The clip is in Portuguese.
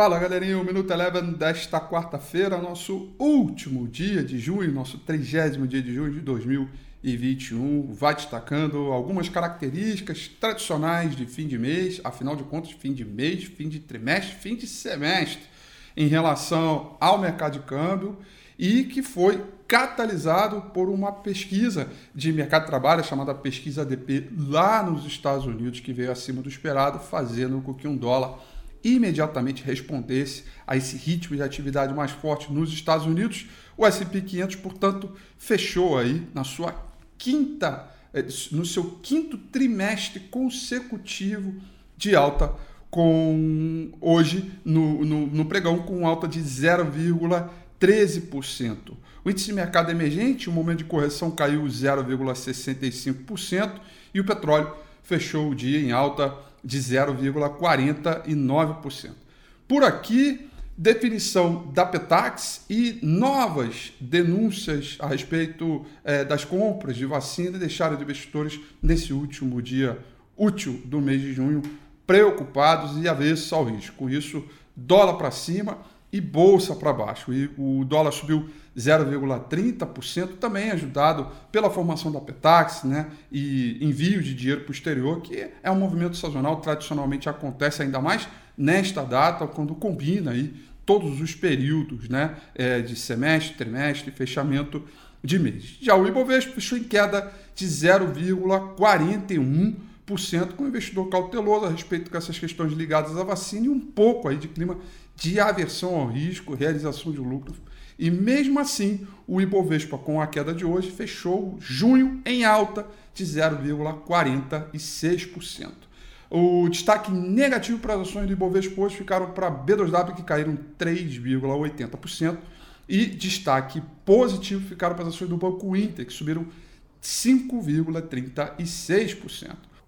Fala galerinha, o Minuto Eleven desta quarta-feira, nosso último dia de junho, nosso trigésimo dia de junho de 2021, vai destacando algumas características tradicionais de fim de mês, afinal de contas, fim de mês, fim de trimestre, fim de semestre, em relação ao mercado de câmbio e que foi catalisado por uma pesquisa de mercado de trabalho chamada pesquisa ADP lá nos Estados Unidos, que veio acima do esperado, fazendo com que um dólar imediatamente respondesse a esse ritmo de atividade mais forte nos Estados Unidos, o S&P 500, portanto, fechou aí na sua quinta, eh, no seu quinto trimestre consecutivo de alta, com hoje no, no, no pregão com alta de 0,13%. O índice de mercado emergente, o momento de correção caiu 0,65% e o petróleo fechou o dia em alta de 0,49%. Por aqui, definição da Petax e novas denúncias a respeito é, das compras de vacina deixaram os investidores nesse último dia útil do mês de junho preocupados e avessos ao risco. Com isso, dólar para cima e bolsa para baixo. E o dólar subiu 0,30%, também ajudado pela formação da Petax né, e envio de dinheiro para o exterior, que é um movimento sazonal, tradicionalmente acontece ainda mais nesta data, quando combina aí todos os períodos né, é, de semestre, trimestre, fechamento de mês. Já o Ibovespa fechou em queda de 0,41%, com o investidor cauteloso a respeito dessas questões ligadas à vacina e um pouco aí de clima de aversão ao risco, realização de lucro. E mesmo assim, o Ibovespa, com a queda de hoje, fechou junho em alta de 0,46%. O destaque negativo para as ações do Ibovespa hoje ficaram para B2W, que caíram 3,80%, e destaque positivo ficaram para as ações do Banco Inter, que subiram 5,36%.